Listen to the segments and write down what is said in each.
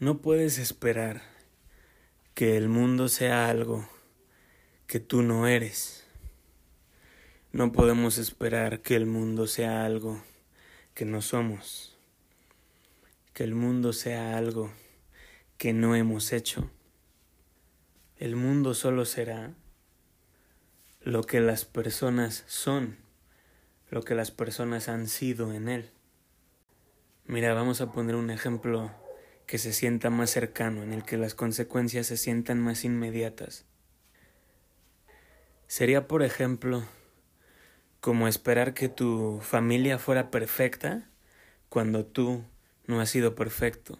No puedes esperar que el mundo sea algo que tú no eres. No podemos esperar que el mundo sea algo que no somos. Que el mundo sea algo que no hemos hecho. El mundo solo será lo que las personas son, lo que las personas han sido en él. Mira, vamos a poner un ejemplo que se sienta más cercano, en el que las consecuencias se sientan más inmediatas. Sería, por ejemplo, como esperar que tu familia fuera perfecta cuando tú no has sido perfecto.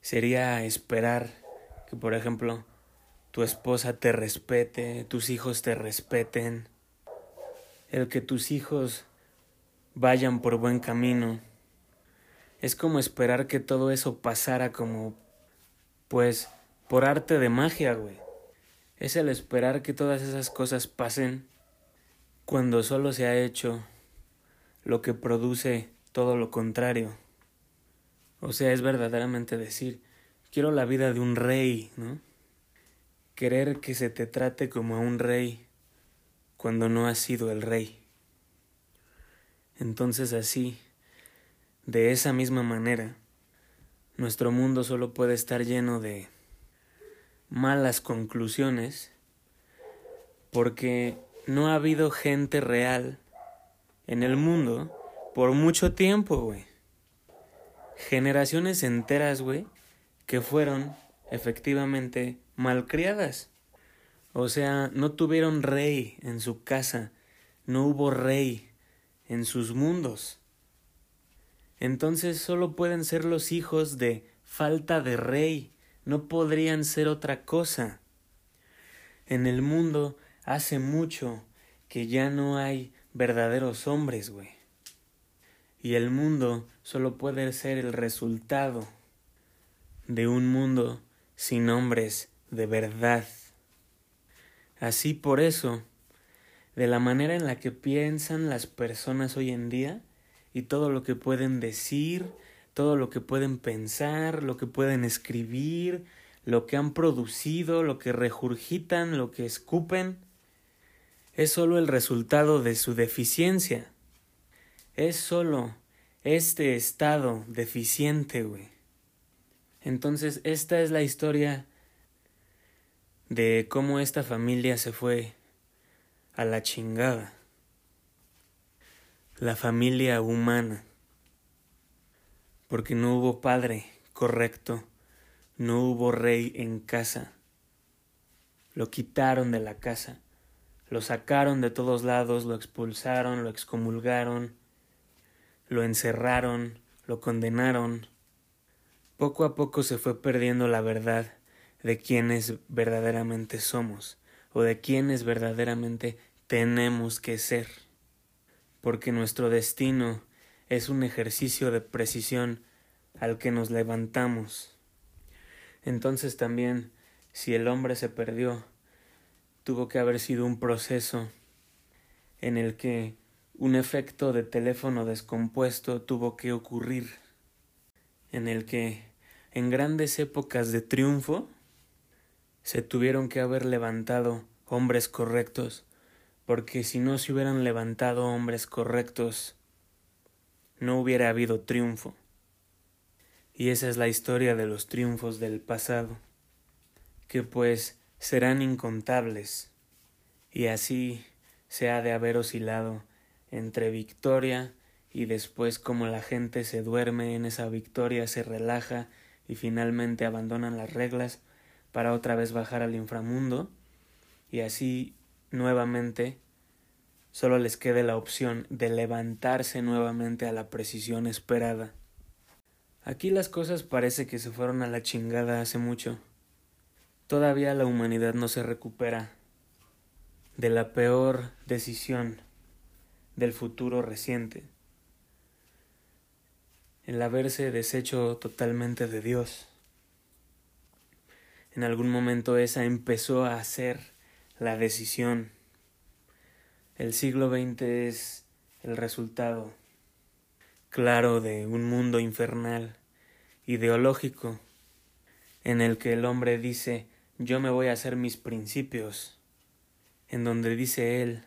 Sería esperar que, por ejemplo, tu esposa te respete, tus hijos te respeten, el que tus hijos vayan por buen camino, es como esperar que todo eso pasara como, pues, por arte de magia, güey. Es el esperar que todas esas cosas pasen cuando solo se ha hecho lo que produce todo lo contrario. O sea, es verdaderamente decir, quiero la vida de un rey, ¿no? Querer que se te trate como a un rey cuando no has sido el rey. Entonces así, de esa misma manera, nuestro mundo solo puede estar lleno de malas conclusiones porque no ha habido gente real en el mundo por mucho tiempo, güey. Generaciones enteras, güey, que fueron efectivamente malcriadas. O sea, no tuvieron rey en su casa, no hubo rey en sus mundos entonces solo pueden ser los hijos de falta de rey, no podrían ser otra cosa. En el mundo hace mucho que ya no hay verdaderos hombres, güey. Y el mundo solo puede ser el resultado de un mundo sin hombres de verdad. Así por eso, de la manera en la que piensan las personas hoy en día, y todo lo que pueden decir, todo lo que pueden pensar, lo que pueden escribir, lo que han producido, lo que regurgitan, lo que escupen, es solo el resultado de su deficiencia. Es solo este estado deficiente, güey. Entonces, esta es la historia de cómo esta familia se fue a la chingada la familia humana, porque no hubo padre correcto, no hubo rey en casa. Lo quitaron de la casa, lo sacaron de todos lados, lo expulsaron, lo excomulgaron, lo encerraron, lo condenaron. Poco a poco se fue perdiendo la verdad de quienes verdaderamente somos o de quienes verdaderamente tenemos que ser porque nuestro destino es un ejercicio de precisión al que nos levantamos. Entonces también, si el hombre se perdió, tuvo que haber sido un proceso en el que un efecto de teléfono descompuesto tuvo que ocurrir, en el que en grandes épocas de triunfo se tuvieron que haber levantado hombres correctos porque si no se hubieran levantado hombres correctos, no hubiera habido triunfo. Y esa es la historia de los triunfos del pasado, que pues serán incontables, y así se ha de haber oscilado entre victoria y después como la gente se duerme en esa victoria, se relaja y finalmente abandonan las reglas para otra vez bajar al inframundo, y así nuevamente solo les quede la opción de levantarse nuevamente a la precisión esperada. Aquí las cosas parece que se fueron a la chingada hace mucho. Todavía la humanidad no se recupera de la peor decisión del futuro reciente, el haberse deshecho totalmente de Dios. En algún momento esa empezó a ser la decisión. El siglo XX es el resultado claro de un mundo infernal, ideológico, en el que el hombre dice yo me voy a hacer mis principios, en donde dice él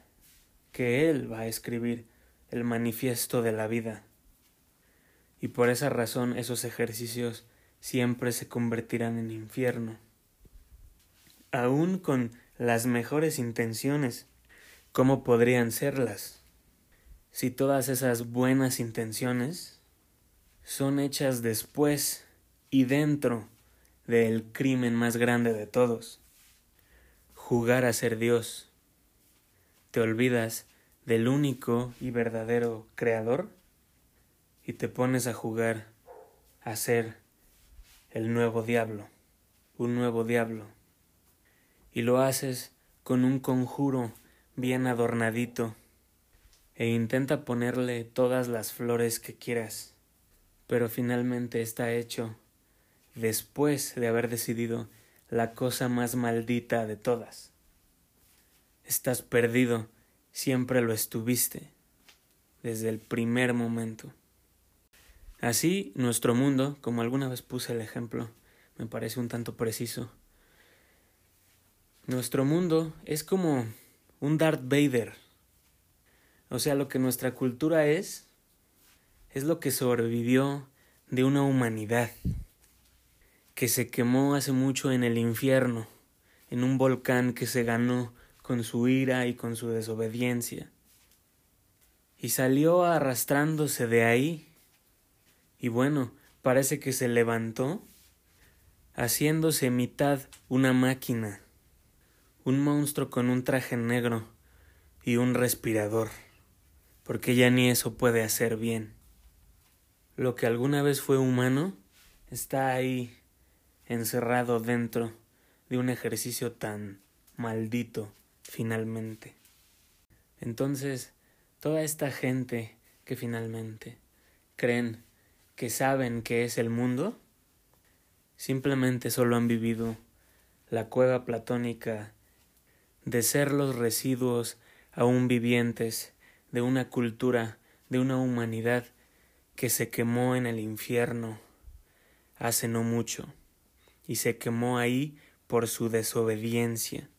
que él va a escribir el manifiesto de la vida. Y por esa razón esos ejercicios siempre se convertirán en infierno. Aún con las mejores intenciones, ¿cómo podrían serlas? Si todas esas buenas intenciones son hechas después y dentro del crimen más grande de todos, jugar a ser Dios. Te olvidas del único y verdadero Creador y te pones a jugar a ser el nuevo diablo, un nuevo diablo. Y lo haces con un conjuro bien adornadito e intenta ponerle todas las flores que quieras, pero finalmente está hecho después de haber decidido la cosa más maldita de todas. Estás perdido, siempre lo estuviste, desde el primer momento. Así, nuestro mundo, como alguna vez puse el ejemplo, me parece un tanto preciso. Nuestro mundo es como un Darth Vader. O sea, lo que nuestra cultura es, es lo que sobrevivió de una humanidad que se quemó hace mucho en el infierno, en un volcán que se ganó con su ira y con su desobediencia. Y salió arrastrándose de ahí, y bueno, parece que se levantó, haciéndose mitad una máquina, un monstruo con un traje negro y un respirador, porque ya ni eso puede hacer bien. Lo que alguna vez fue humano está ahí encerrado dentro de un ejercicio tan maldito finalmente. Entonces, toda esta gente que finalmente creen que saben que es el mundo, simplemente solo han vivido la cueva platónica de ser los residuos aún vivientes de una cultura, de una humanidad que se quemó en el infierno hace no mucho y se quemó ahí por su desobediencia.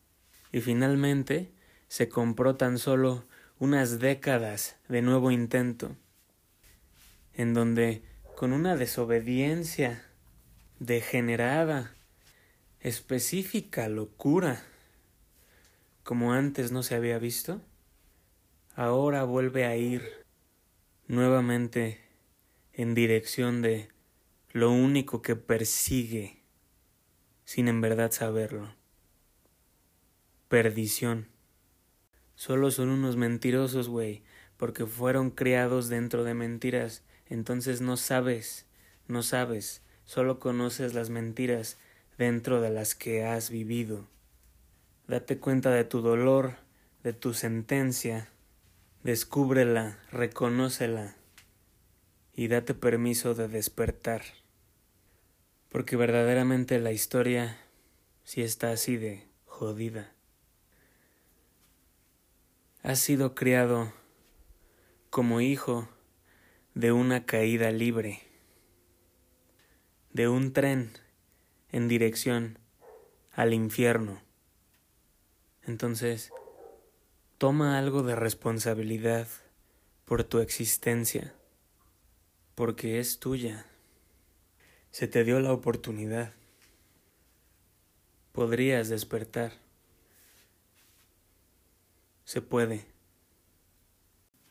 Y finalmente se compró tan solo unas décadas de nuevo intento, en donde con una desobediencia degenerada, específica locura, como antes no se había visto, ahora vuelve a ir nuevamente en dirección de lo único que persigue sin en verdad saberlo. Perdición. Solo son unos mentirosos, güey, porque fueron criados dentro de mentiras, entonces no sabes, no sabes, solo conoces las mentiras dentro de las que has vivido. Date cuenta de tu dolor, de tu sentencia, descúbrela, reconócela y date permiso de despertar porque verdaderamente la historia sí está así de jodida. Has sido criado como hijo de una caída libre, de un tren en dirección al infierno. Entonces, toma algo de responsabilidad por tu existencia, porque es tuya. Se te dio la oportunidad. Podrías despertar. Se puede.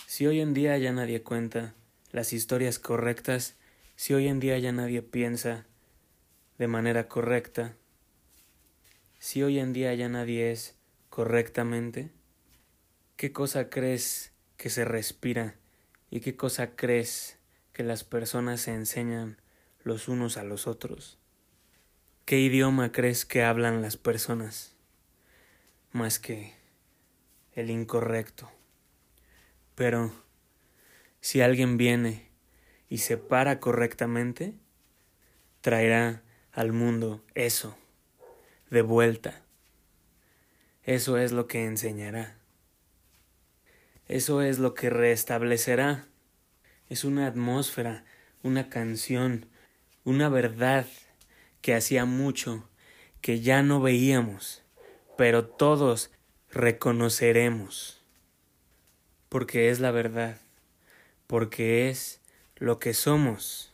Si hoy en día ya nadie cuenta las historias correctas, si hoy en día ya nadie piensa de manera correcta, si hoy en día ya nadie es correctamente, ¿qué cosa crees que se respira y qué cosa crees que las personas se enseñan los unos a los otros. ¿Qué idioma crees que hablan las personas? Más que el incorrecto. Pero si alguien viene y se para correctamente, traerá al mundo eso, de vuelta. Eso es lo que enseñará. Eso es lo que restablecerá. Es una atmósfera, una canción, una verdad que hacía mucho que ya no veíamos, pero todos reconoceremos, porque es la verdad, porque es lo que somos.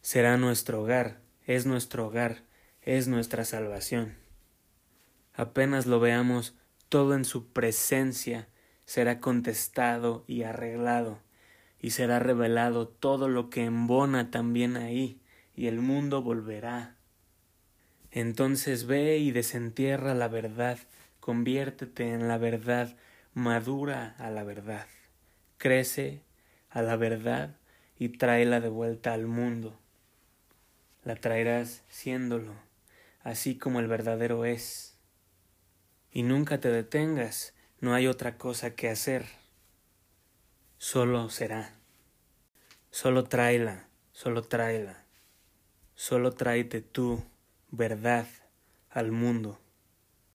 Será nuestro hogar, es nuestro hogar, es nuestra salvación. Apenas lo veamos todo en su presencia, será contestado y arreglado, y será revelado todo lo que embona también ahí, y el mundo volverá. Entonces ve y desentierra la verdad, conviértete en la verdad, madura a la verdad, crece a la verdad y tráela de vuelta al mundo. La traerás siéndolo, así como el verdadero es. Y nunca te detengas, no hay otra cosa que hacer. Solo será. Solo tráela, solo tráela. Solo tráete tú verdad al mundo.